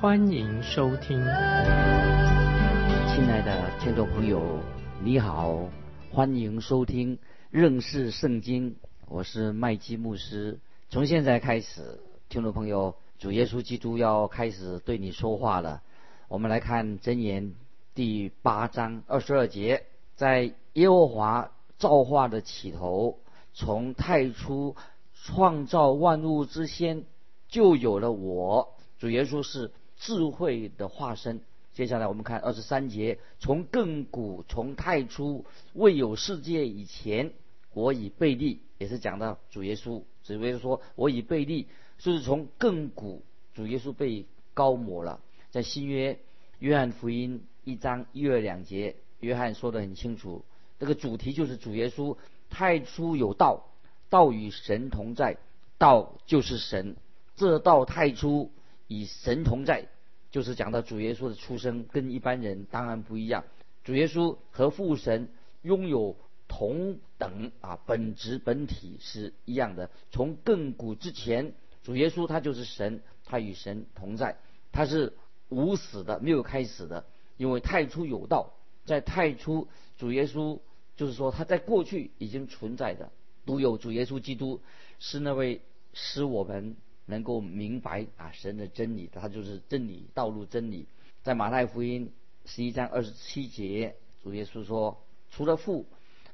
欢迎收听。亲爱的听众朋友，你好，欢迎收听认识圣经，我是麦基牧师。从现在开始。听众朋友，主耶稣基督要开始对你说话了。我们来看箴言第八章二十二节，在耶和华造化的起头，从太初创造万物之先，就有了我。主耶稣是智慧的化身。接下来我们看二十三节，从亘古从太初未有世界以前，我已被立，也是讲到主耶稣。主耶稣说：“我已被立。”就是从亘古，主耶稣被高摩了。在新约约翰福音一章一二两节，约翰说的很清楚，这个主题就是主耶稣太初有道，道与神同在，道就是神。这道太初与神同在，就是讲到主耶稣的出生跟一般人当然不一样。主耶稣和父神拥有同等啊本质本体是一样的。从亘古之前。主耶稣他就是神，他与神同在，他是无始的，没有开始的，因为太初有道，在太初主耶稣就是说他在过去已经存在的，独有主耶稣基督是那位使我们能够明白啊神的真理，他就是真理道路真理。在马太福音十一章二十七节，主耶稣说：除了父，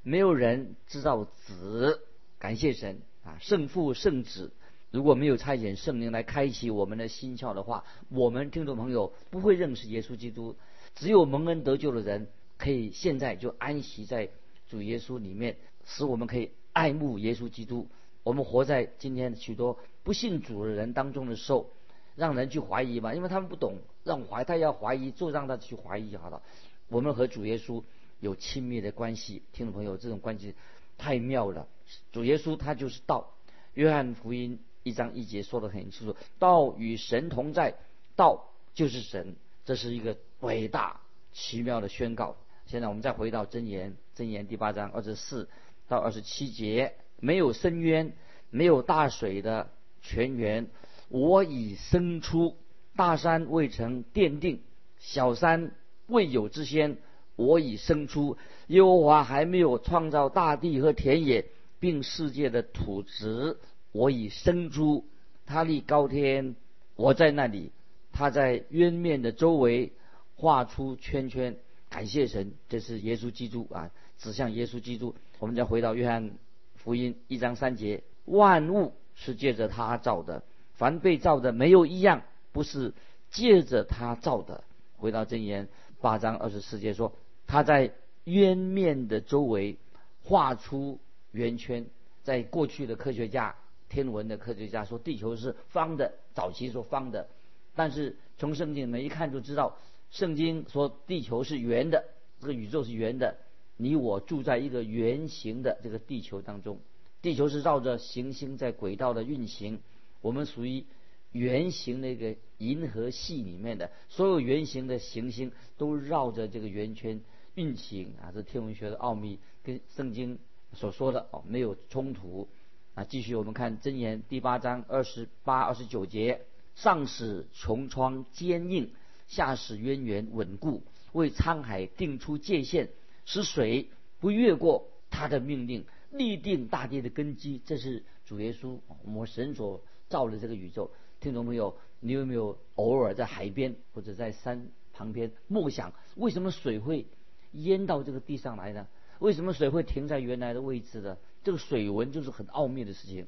没有人知道子。感谢神啊，圣父圣子。如果没有差遣圣灵来开启我们的心窍的话，我们听众朋友不会认识耶稣基督。只有蒙恩得救的人，可以现在就安息在主耶稣里面，使我们可以爱慕耶稣基督。我们活在今天许多不信主的人当中的时候，让人去怀疑嘛，因为他们不懂，让怀他要怀疑，就让他去怀疑好了。我们和主耶稣有亲密的关系，听众朋友，这种关系太妙了。主耶稣他就是道，约翰福音。一章一节说得很清楚，道与神同在，道就是神，这是一个伟大奇妙的宣告。现在我们再回到真言，真言第八章二十四到二十七节，没有深渊，没有大水的泉源，我已生出；大山未曾奠定，小山未有之先，我已生出。耶和华还没有创造大地和田野，并世界的土质。我已生出，他立高天，我在那里。他在渊面的周围画出圈圈。感谢神，这是耶稣基督啊，指向耶稣基督。我们再回到约翰福音一章三节：万物是借着他造的，凡被造的没有一样不是借着他造的。回到箴言八章二十四节说：他在渊面的周围画出圆圈。在过去的科学家。天文的科学家说地球是方的，早期说方的，但是从圣经里面一看就知道，圣经说地球是圆的，这个宇宙是圆的，你我住在一个圆形的这个地球当中，地球是绕着行星在轨道的运行，我们属于圆形那个银河系里面的，所有圆形的行星都绕着这个圆圈运行啊，这天文学的奥秘跟圣经所说的哦没有冲突。啊，继续我们看箴言第八章二十八、二十九节：上使穹苍坚硬，下使渊源稳固，为沧海定出界限，使水不越过他的命令，立定大地的根基。这是主耶稣，我们神所造的这个宇宙。听众朋友，你有没有偶尔在海边或者在山旁边默想，为什么水会淹到这个地上来呢？为什么水会停在原来的位置呢？这个水文就是很奥秘的事情。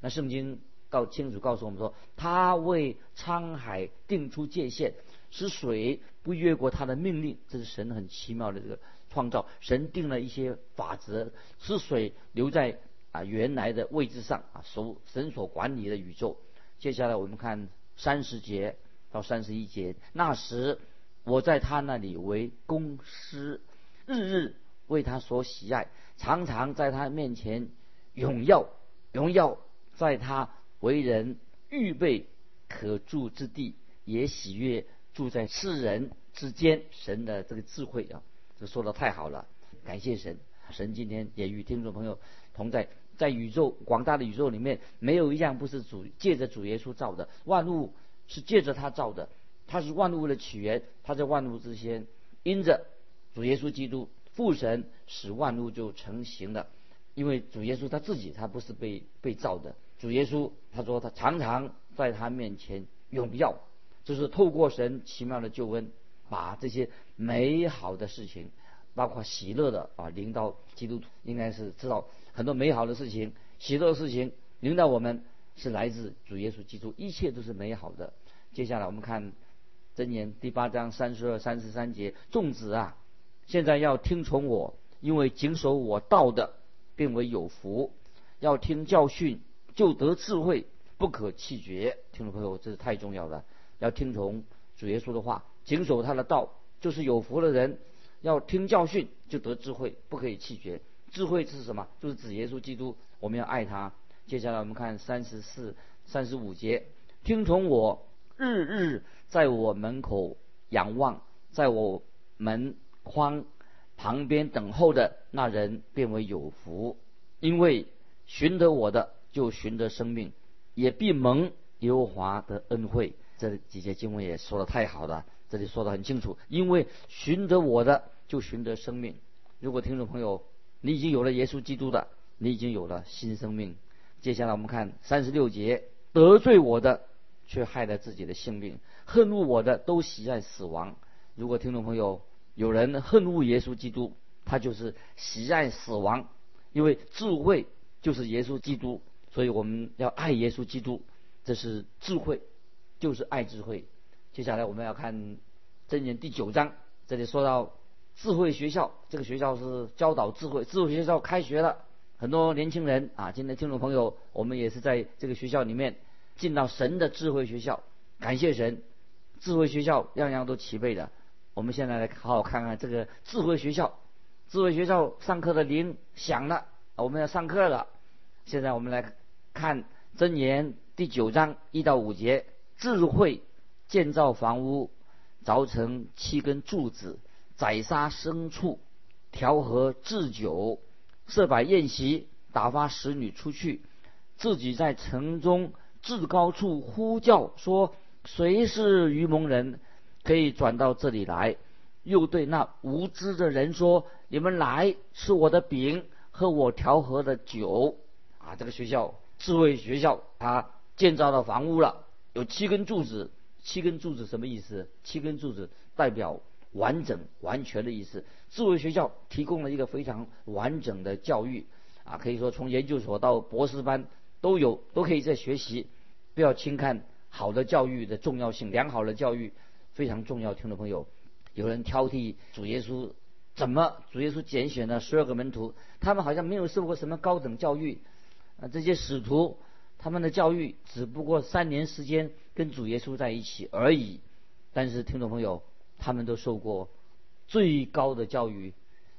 那圣经告清楚告诉我们说，他为沧海定出界限，使水不越过他的命令。这是神很奇妙的这个创造。神定了一些法则，使水留在啊原来的位置上啊，所神所管理的宇宙。接下来我们看三十节到三十一节。那时我在他那里为公师，日日为他所喜爱，常常在他面前荣耀，荣耀在他为人预备可住之地，也喜悦住在世人之间。神的这个智慧啊，这说的太好了，感谢神。神今天也与听众朋友同在，在宇宙广大的宇宙里面，没有一样不是主借着主耶稣造的，万物是借着他造的，他是万物的起源，他在万物之先，因着主耶稣基督父神使万物就成型了，因为主耶稣他自己他不是被被造的，主耶稣他说他常常在他面前荣耀，就是透过神奇妙的救恩，把这些美好的事情。包括喜乐的啊，领导基督徒应该是知道很多美好的事情，喜乐的事情领导我们是来自主耶稣基督，一切都是美好的。接下来我们看箴言第八章三十二、三十三节：众子啊，现在要听从我，因为谨守我道的，变为有福；要听教训，就得智慧，不可弃绝。听众朋友，这是太重要了，要听从主耶稣的话，谨守他的道，就是有福的人。要听教训就得智慧，不可以弃绝。智慧是什么？就是指耶稣基督，我们要爱他。接下来我们看三十四、三十五节：听从我，日日在我门口仰望，在我门框旁边等候的那人，变为有福，因为寻得我的就寻得生命，也必蒙耶和华的恩惠。这几节经文也说的太好了。这里说的很清楚，因为寻得我的就寻得生命。如果听众朋友你已经有了耶稣基督的，你已经有了新生命。接下来我们看三十六节：得罪我的却害了自己的性命，恨恶我的都喜爱死亡。如果听众朋友有人恨恶耶稣基督，他就是喜爱死亡，因为智慧就是耶稣基督，所以我们要爱耶稣基督，这是智慧，就是爱智慧。接下来我们要看箴言第九章，这里说到智慧学校，这个学校是教导智慧，智慧学校开学了，很多年轻人啊，今天听众朋友，我们也是在这个学校里面进到神的智慧学校，感谢神，智慧学校样样都齐备的。我们现在来好好看看这个智慧学校，智慧学校上课的铃响了，我们要上课了。现在我们来看箴言第九章一到五节，智慧。建造房屋，凿成七根柱子，宰杀牲畜，调和置酒，设摆宴席，打发使女出去，自己在城中至高处呼叫说：“谁是愚蒙人，可以转到这里来？”又对那无知的人说：“你们来吃我的饼，喝我调和的酒。”啊，这个学校智慧学校，它建造了房屋了，有七根柱子。七根柱子什么意思？七根柱子代表完整、完全的意思。智慧学校提供了一个非常完整的教育，啊，可以说从研究所到博士班都有，都可以在学习。不要轻看好的教育的重要性，良好的教育非常重要。听众朋友，有人挑剔主耶稣，怎么主耶稣拣选了十二个门徒，他们好像没有受过什么高等教育，啊，这些使徒。他们的教育只不过三年时间跟主耶稣在一起而已，但是听众朋友，他们都受过最高的教育，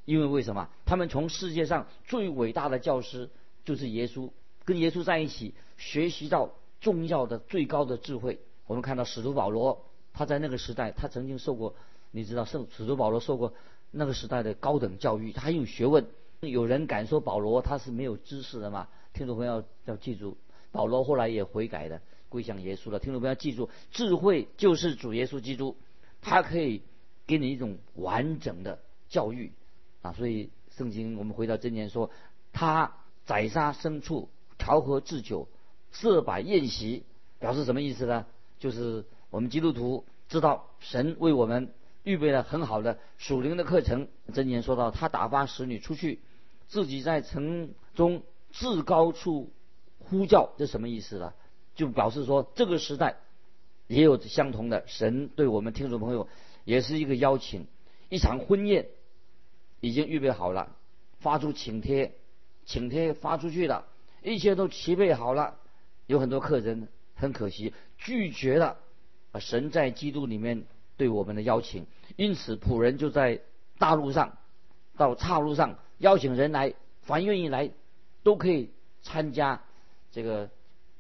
因为为什么？他们从世界上最伟大的教师就是耶稣，跟耶稣在一起学习到重要的最高的智慧。我们看到使徒保罗，他在那个时代，他曾经受过，你知道圣使徒保罗受过那个时代的高等教育，他很有学问。有人敢说保罗他是没有知识的吗？听众朋友要记住。保罗后来也悔改了，归向耶稣了。听众朋友记住，智慧就是主耶稣基督，他可以给你一种完整的教育啊。所以圣经我们回到真言说，他宰杀牲畜，调和制酒，设摆宴席，表示什么意思呢？就是我们基督徒知道神为我们预备了很好的属灵的课程。真言说到，他打发使女出去，自己在城中至高处。呼叫这什么意思呢？就表示说这个时代也有相同的神对我们听众朋友也是一个邀请，一场婚宴已经预备好了，发出请帖，请帖发出去了，一切都齐备好了，有很多客人很可惜拒绝了，神在基督里面对我们的邀请。因此，仆人就在大路上，到岔路上邀请人来，凡愿意来，都可以参加这个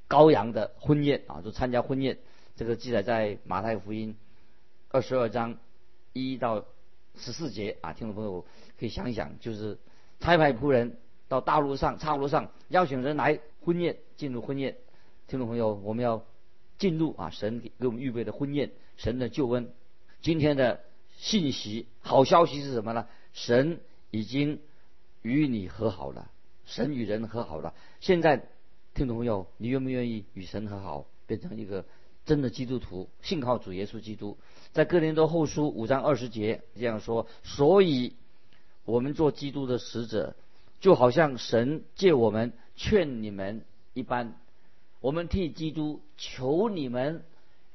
羔羊的婚宴啊，就参加婚宴。这个记载在马太福音二十二章一到十四节啊，听众朋友可以想一想，就是差派仆人到大路上、岔路上邀请人来婚宴，进入婚宴。听众朋友，我们要进入啊，神给我们预备的婚宴，神的救恩。今天的信息好消息是什么呢？神已经与你和好了，神与人和好了。现在，听众朋友，你愿不愿意与神和好，变成一个？真的基督徒信靠主耶稣基督，在哥林多后书五章二十节这样说：所以，我们做基督的使者，就好像神借我们劝你们一般，我们替基督求你们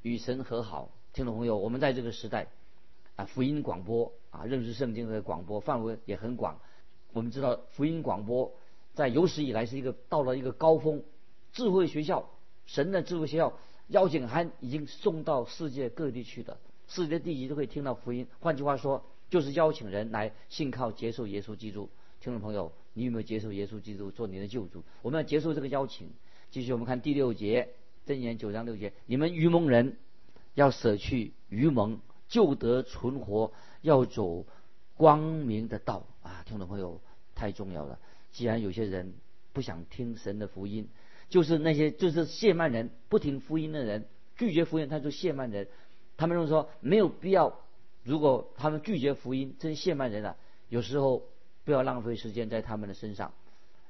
与神和好。听众朋友，我们在这个时代啊，福音广播啊，认识圣经的广播范围也很广。我们知道福音广播在有史以来是一个到了一个高峰，智慧学校，神的智慧学校。邀请函已经送到世界各地去的，世界地级都可以听到福音。换句话说，就是邀请人来信靠、接受耶稣基督。听众朋友，你有没有接受耶稣基督做你的救主？我们要接受这个邀请。继续，我们看第六节，箴言九章六节：你们愚蒙人要舍去愚蒙，就得存活；要走光明的道。啊，听众朋友，太重要了。既然有些人不想听神的福音，就是那些就是谢曼人不听福音的人，拒绝福音，他就谢曼人。他们认为说没有必要，如果他们拒绝福音，这些谢曼人啊，有时候不要浪费时间在他们的身上。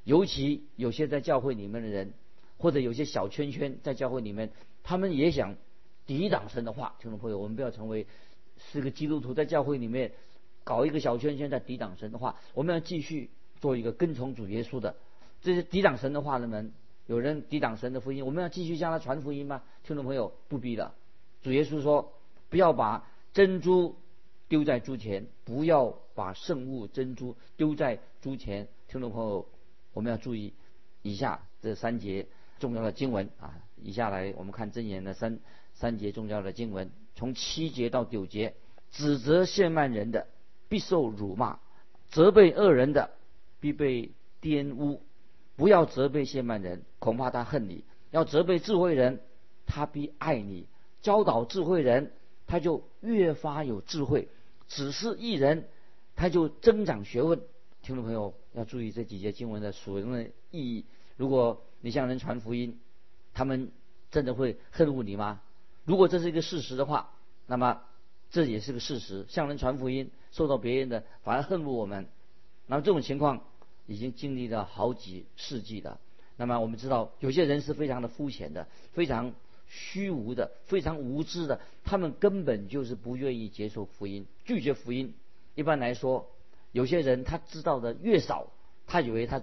尤其有些在教会里面的人，或者有些小圈圈在教会里面，他们也想抵挡神的话。听众朋友，我们不要成为是个基督徒，在教会里面搞一个小圈圈在抵挡神的话。我们要继续做一个跟从主耶稣的这些抵挡神的话的人。有人抵挡神的福音，我们要继续向他传福音吗？听众朋友，不必的。主耶稣说：“不要把珍珠丢在猪前，不要把圣物珍珠丢在猪前。”听众朋友，我们要注意以下这三节重要的经文啊！以下来我们看真言的三三节重要的经文，从七节到九节，指责亵慢人的必受辱骂，责备恶人的必被玷污。不要责备谢曼人，恐怕他恨你；要责备智慧人，他必爱你。教导智慧人，他就越发有智慧；只是一人，他就增长学问。听众朋友要注意这几节经文的所用的意义。如果你向人传福音，他们真的会恨恶你吗？如果这是一个事实的话，那么这也是个事实。向人传福音，受到别人的反而恨恶我们，那么这种情况。已经经历了好几世纪了。那么我们知道，有些人是非常的肤浅的，非常虚无的，非常无知的。他们根本就是不愿意接受福音，拒绝福音。一般来说，有些人他知道的越少，他以为他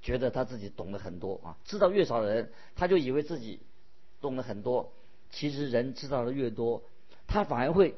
觉得他自己懂得很多啊。知道越少的人，他就以为自己懂得很多。其实人知道的越多，他反而会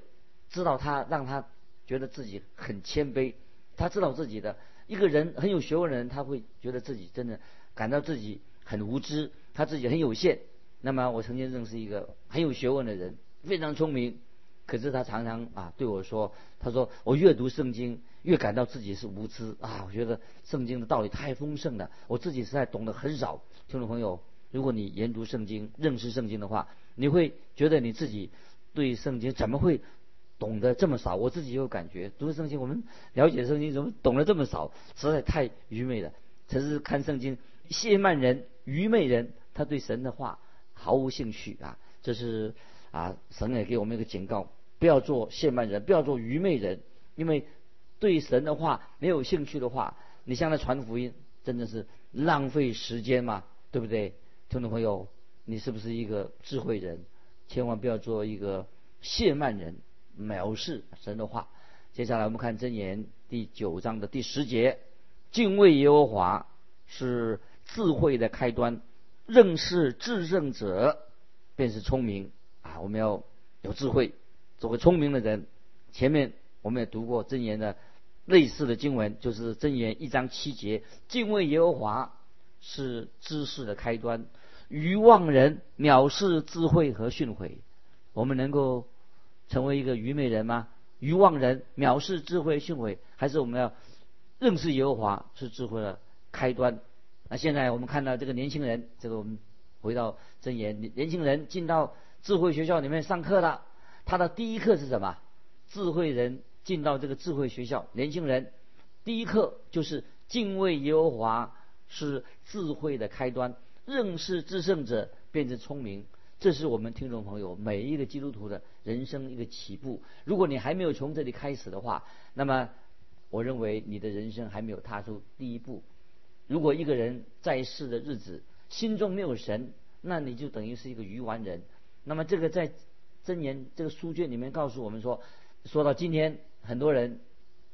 知道他让他觉得自己很谦卑。他知道自己的。一个人很有学问的人，他会觉得自己真的感到自己很无知，他自己很有限。那么我曾经认识一个很有学问的人，非常聪明，可是他常常啊对我说：“他说我越读圣经，越感到自己是无知啊！我觉得圣经的道理太丰盛了，我自己实在懂得很少。”听众朋友，如果你研读圣经、认识圣经的话，你会觉得你自己对圣经怎么会？懂得这么少，我自己有感觉。读圣经，我们了解圣经，怎么懂得这么少？实在太愚昧了。只是看圣经，谢曼人、愚昧人，他对神的话毫无兴趣啊！这是啊，神也给我们一个警告：不要做谢曼人，不要做愚昧人。因为对神的话没有兴趣的话，你向他传福音，真的是浪费时间嘛？对不对？听众朋友，你是不是一个智慧人？千万不要做一个谢曼人。藐视神的话。接下来我们看箴言第九章的第十节：敬畏耶和华是智慧的开端，认识至圣者便是聪明啊！我们要有智慧，做个聪明的人。前面我们也读过箴言的类似的经文，就是箴言一章七节：敬畏耶和华是知识的开端，愚妄人藐视智慧和训诲。我们能够。成为一个愚昧人吗？愚妄人藐视智慧训诲，还是我们要认识耶和华是智慧的开端？那现在我们看到这个年轻人，这个我们回到真言，年轻人进到智慧学校里面上课了，他的第一课是什么？智慧人进到这个智慧学校，年轻人第一课就是敬畏耶和华是智慧的开端，认识至圣者便是聪明。这是我们听众朋友每一个基督徒的人生一个起步。如果你还没有从这里开始的话，那么我认为你的人生还没有踏出第一步。如果一个人在世的日子心中没有神，那你就等于是一个愚顽人。那么这个在箴言这个书卷里面告诉我们说，说到今天很多人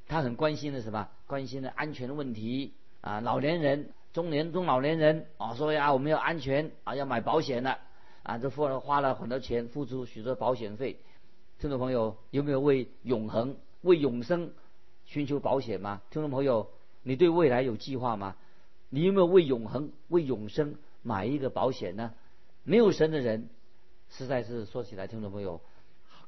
他很关心的什么？关心的安全的问题啊，老年人、中年、中老年人啊，说呀我们要安全啊，要买保险的。啊，这付了花了很多钱，付出许多保险费。听众朋友，有没有为永恒、为永生寻求保险吗？听众朋友，你对未来有计划吗？你有没有为永恒、为永生买一个保险呢？没有神的人，实在是说起来，听众朋友，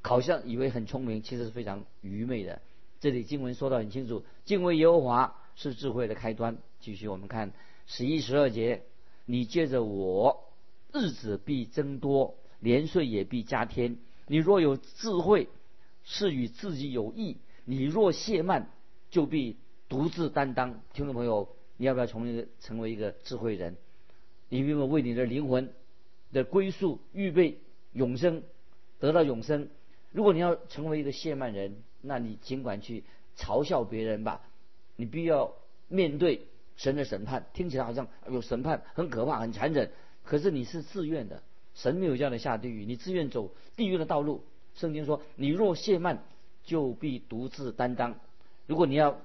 好像以为很聪明，其实是非常愚昧的。这里经文说得很清楚，敬畏耶和华是智慧的开端。继续我们看十一、十二节，你借着我。日子必增多，年岁也必加添。你若有智慧，是与自己有益；你若懈慢，就必独自担当。听众朋友，你要不要从一个成为一个智慧人？你有没有为你的灵魂的归宿预备永生，得到永生？如果你要成为一个懈慢人，那你尽管去嘲笑别人吧，你必要面对神的审判。听起来好像有审判，很可怕，很残忍。可是你是自愿的，神没有叫你下地狱，你自愿走地狱的道路。圣经说：“你若懈慢，就必独自担当。”如果你要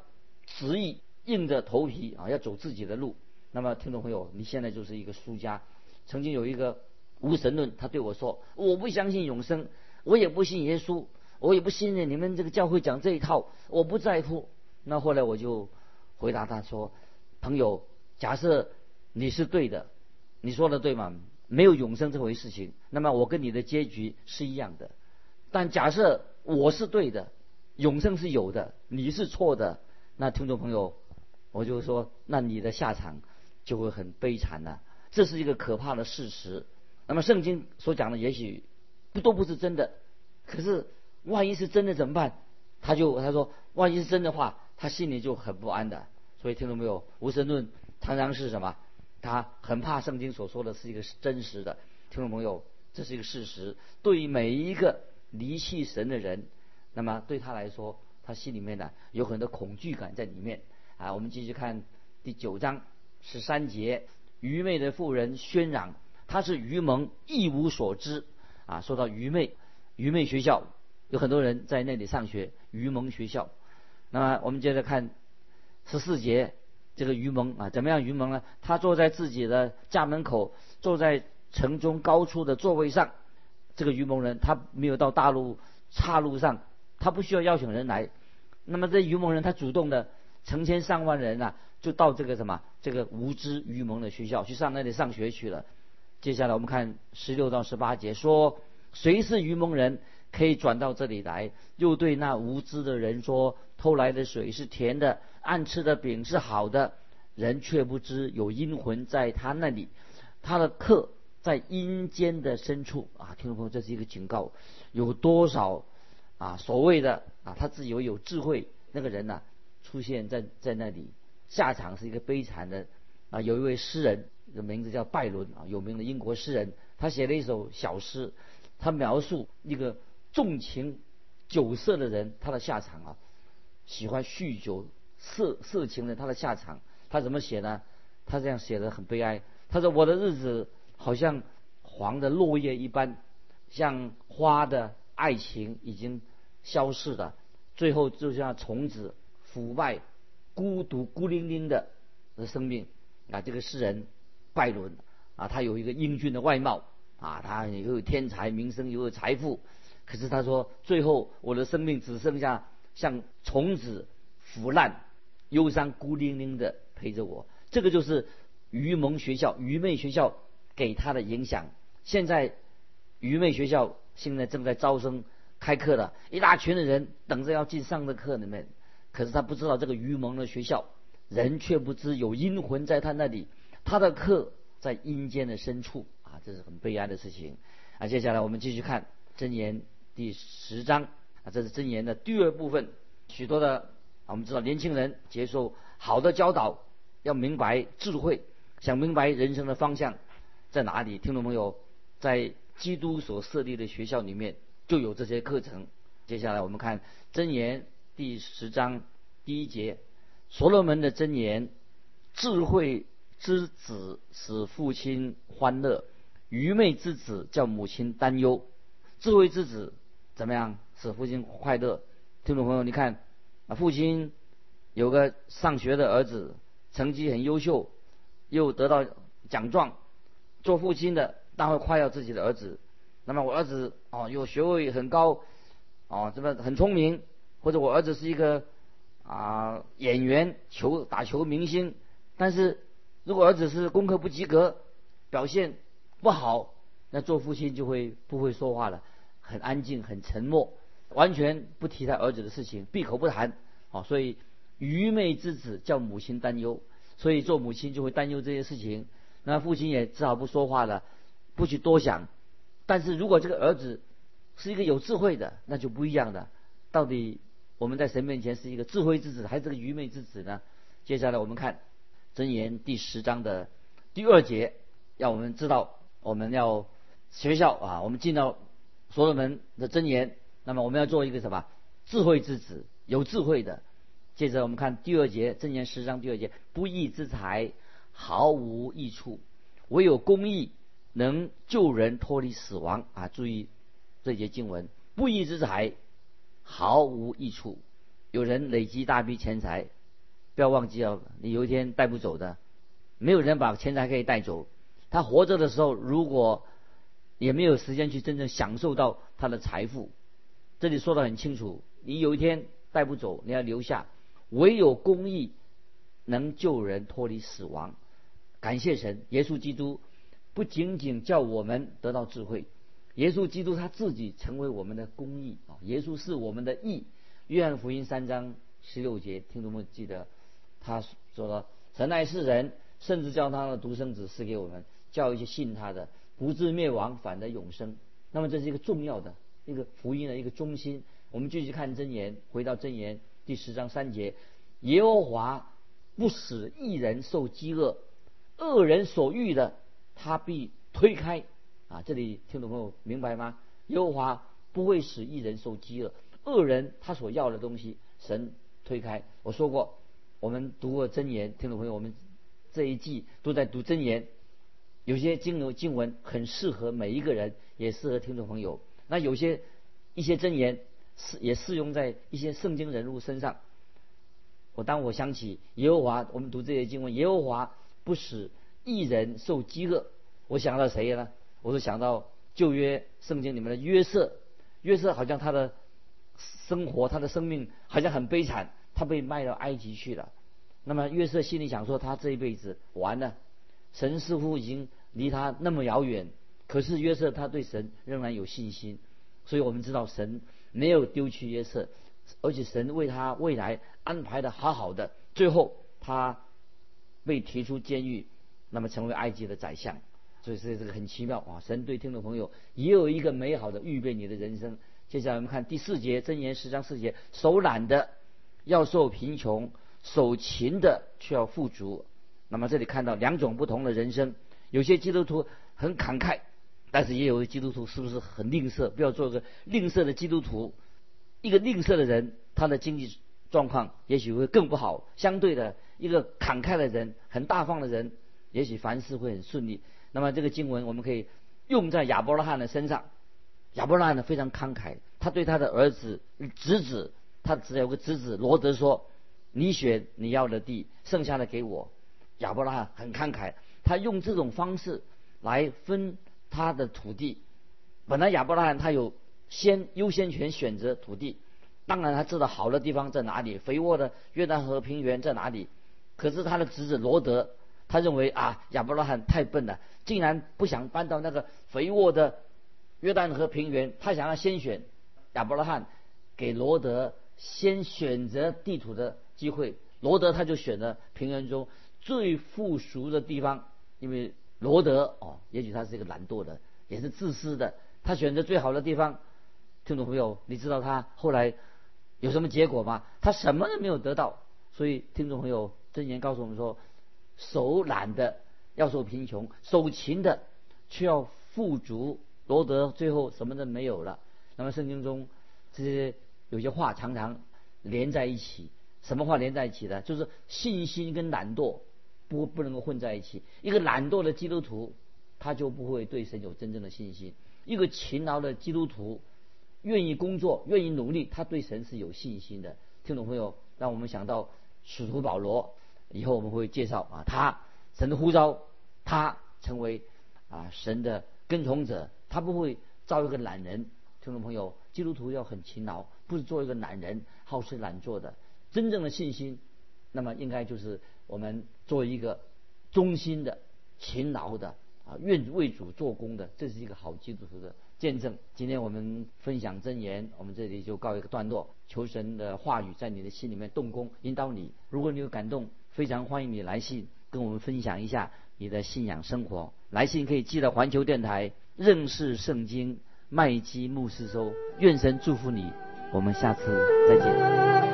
执意硬着头皮啊，要走自己的路，那么听众朋友，你现在就是一个输家。曾经有一个无神论，他对我说：“我不相信永生，我也不信耶稣，我也不信任你们这个教会讲这一套，我不在乎。”那后来我就回答他说：“朋友，假设你是对的。”你说的对吗？没有永生这回事情，那么我跟你的结局是一样的。但假设我是对的，永生是有的，你是错的，那听众朋友，我就说，那你的下场就会很悲惨了。这是一个可怕的事实。那么圣经所讲的也许不都不是真的，可是万一是真的怎么办？他就他说，万一是真的话，他心里就很不安的。所以听众没有？无神论常常是什么？他很怕圣经所说的是一个真实的，听众朋友，这是一个事实。对于每一个离弃神的人，那么对他来说，他心里面呢有很多恐惧感在里面。啊，我们继续看第九章十三节，愚昧的妇人喧嚷，他是愚蒙，一无所知。啊，说到愚昧，愚昧学校有很多人在那里上学，愚蒙学校。那么我们接着看十四节。这个愚蒙啊，怎么样愚蒙呢？他坐在自己的家门口，坐在城中高处的座位上。这个愚蒙人，他没有到大路岔路上，他不需要邀请人来。那么这愚蒙人，他主动的，成千上万人啊，就到这个什么这个无知愚蒙的学校去上那里上学去了。接下来我们看十六到十八节，说谁是愚蒙人，可以转到这里来，又对那无知的人说：偷来的水是甜的。暗吃的饼是好的，人却不知有阴魂在他那里，他的客在阴间的深处啊！听众朋友，这是一个警告，有多少啊所谓的啊他自以为有智慧那个人呢，出现在在那里，下场是一个悲惨的啊！有一位诗人的名字叫拜伦啊，有名的英国诗人，他写了一首小诗，他描述一个纵情酒色的人他的下场啊，喜欢酗酒。色色情的他的下场，他怎么写呢？他这样写的很悲哀。他说：“我的日子好像黄的落叶一般，像花的爱情已经消逝了，最后就像虫子腐败、孤独、孤零零的的生命。”啊，这个诗人拜伦啊，他有一个英俊的外貌啊，他又有天才、名声，又有财富。可是他说：“最后我的生命只剩下像虫子腐烂。”忧伤孤零零的陪着我，这个就是愚蒙学校、愚昧学校给他的影响。现在愚昧学校现在正在招生开课了，一大群的人等着要进上的课里面，可是他不知道这个愚蒙的学校，人却不知有阴魂在他那里，他的课在阴间的深处啊，这是很悲哀的事情啊。接下来我们继续看箴言第十章啊，这是箴言的第二部分，许多的，我们知道年轻人接受好的教导，要明白智慧，想明白人生的方向在哪里。听众朋友，在基督所设立的学校里面。就有这些课程。接下来我们看箴言第十章第一节，所罗门的箴言：智慧之子使父亲欢乐，愚昧之子叫母亲担忧。智慧之子怎么样使父亲快乐？听众朋友，你看啊，父亲有个上学的儿子，成绩很优秀，又得到奖状，做父亲的当然夸耀自己的儿子。那么我儿子哦，有学位很高，哦，这么很聪明，或者我儿子是一个啊演员、球打球明星，但是如果儿子是功课不及格，表现不好，那做父亲就会不会说话了，很安静、很沉默，完全不提他儿子的事情，闭口不谈。哦，所以愚昧之子叫母亲担忧，所以做母亲就会担忧这些事情，那父亲也只好不说话了，不去多想。但是如果这个儿子是一个有智慧的，那就不一样的。到底我们在神面前是一个智慧之子，还是个愚昧之子呢？接下来我们看箴言第十章的第二节，要我们知道我们要学校啊，我们进到所罗门的箴言，那么我们要做一个什么智慧之子，有智慧的。接着我们看第二节箴言十章第二节，不义之财毫无益处，唯有公义。能救人脱离死亡啊！注意这节经文，不义之财毫无益处。有人累积大笔钱财，不要忘记哦，你有一天带不走的。没有人把钱财可以带走。他活着的时候，如果也没有时间去真正享受到他的财富。这里说的很清楚，你有一天带不走，你要留下。唯有公义能救人脱离死亡。感谢神，耶稣基督。不仅仅叫我们得到智慧，耶稣基督他自己成为我们的公义啊！耶稣是我们的义。约翰福音三章十六节，听众们记得，他说了：“神爱世人，甚至叫他的独生子赐给我们，叫一些信他的不至灭亡，反得永生。”那么这是一个重要的一个福音的一个中心。我们继续看真言，回到真言第十章三节：耶和华不使一人受饥饿，恶人所欲的。他必推开啊！这里听众朋友明白吗？耶和华不会使一人受饥饿，恶人他所要的东西，神推开。我说过，我们读过真言，听众朋友，我们这一季都在读真言，有些经文经文很适合每一个人，也适合听众朋友。那有些一些箴言适也适用在一些圣经人物身上。我当我想起耶和华，我们读这些经文，耶和华不使。一人受饥饿，我想到谁呢？我是想到旧约圣经里面的约瑟。约瑟好像他的生活，他的生命好像很悲惨，他被卖到埃及去了。那么约瑟心里想说，他这一辈子完了，神似乎已经离他那么遥远。可是约瑟他对神仍然有信心，所以我们知道神没有丢弃约瑟，而且神为他未来安排的好好的。最后他被提出监狱。那么成为埃及的宰相，所以这这个很奇妙啊！神对听众朋友也有一个美好的预备，你的人生。接下来我们看第四节箴言十章四节：手懒的要受贫穷，手勤的却要富足。那么这里看到两种不同的人生，有些基督徒很慷慨，但是也有基督徒是不是很吝啬？不要做个吝啬的基督徒。一个吝啬的人，他的经济状况也许会更不好。相对的，一个慷慨的人，很大方的人。也许凡事会很顺利。那么这个经文我们可以用在亚伯拉罕的身上。亚伯拉罕呢非常慷慨，他对他的儿子、侄子，他只有个侄子罗德说：“你选你要的地，剩下的给我。”亚伯拉罕很慷慨，他用这种方式来分他的土地。本来亚伯拉罕他有先优先权选择土地，当然他知道好的地方在哪里，肥沃的约旦河平原在哪里。可是他的侄子罗德。他认为啊，亚伯拉罕太笨了，竟然不想搬到那个肥沃的约旦河平原。他想要先选亚伯拉罕给罗德先选择地图的机会，罗德他就选了平原中最富庶的地方，因为罗德哦，也许他是一个懒惰的，也是自私的，他选择最好的地方。听众朋友，你知道他后来有什么结果吗？他什么都没有得到。所以听众朋友，箴言告诉我们说：手懒的要受贫穷，手勤的却要富足。罗德最后什么都没有了。那么圣经中这些有些话常常连在一起。什么话连在一起的？就是信心跟懒惰不不能够混在一起。一个懒惰的基督徒，他就不会对神有真正的信心；一个勤劳的基督徒，愿意工作、愿意努力，他对神是有信心的。听众朋友，让我们想到使徒保罗，以后我们会介绍啊，他神的呼召，他成为啊神的跟从者，他不会造一个懒人。听众朋友，基督徒要很勤劳，不是做一个懒人，好吃懒做的。真正的信心，那么应该就是我们做一个忠心的、勤劳的啊，愿为主做工的，这是一个好基督徒的见证。今天我们分享真言，我们这里就告一个段落。求神的话语在你的心里面动工，引导你。如果你有感动，非常欢迎你来信跟我们分享一下你的信仰生活。来信可以寄到环球电台认识圣经麦基牧师收。愿神祝福你，我们下次再见。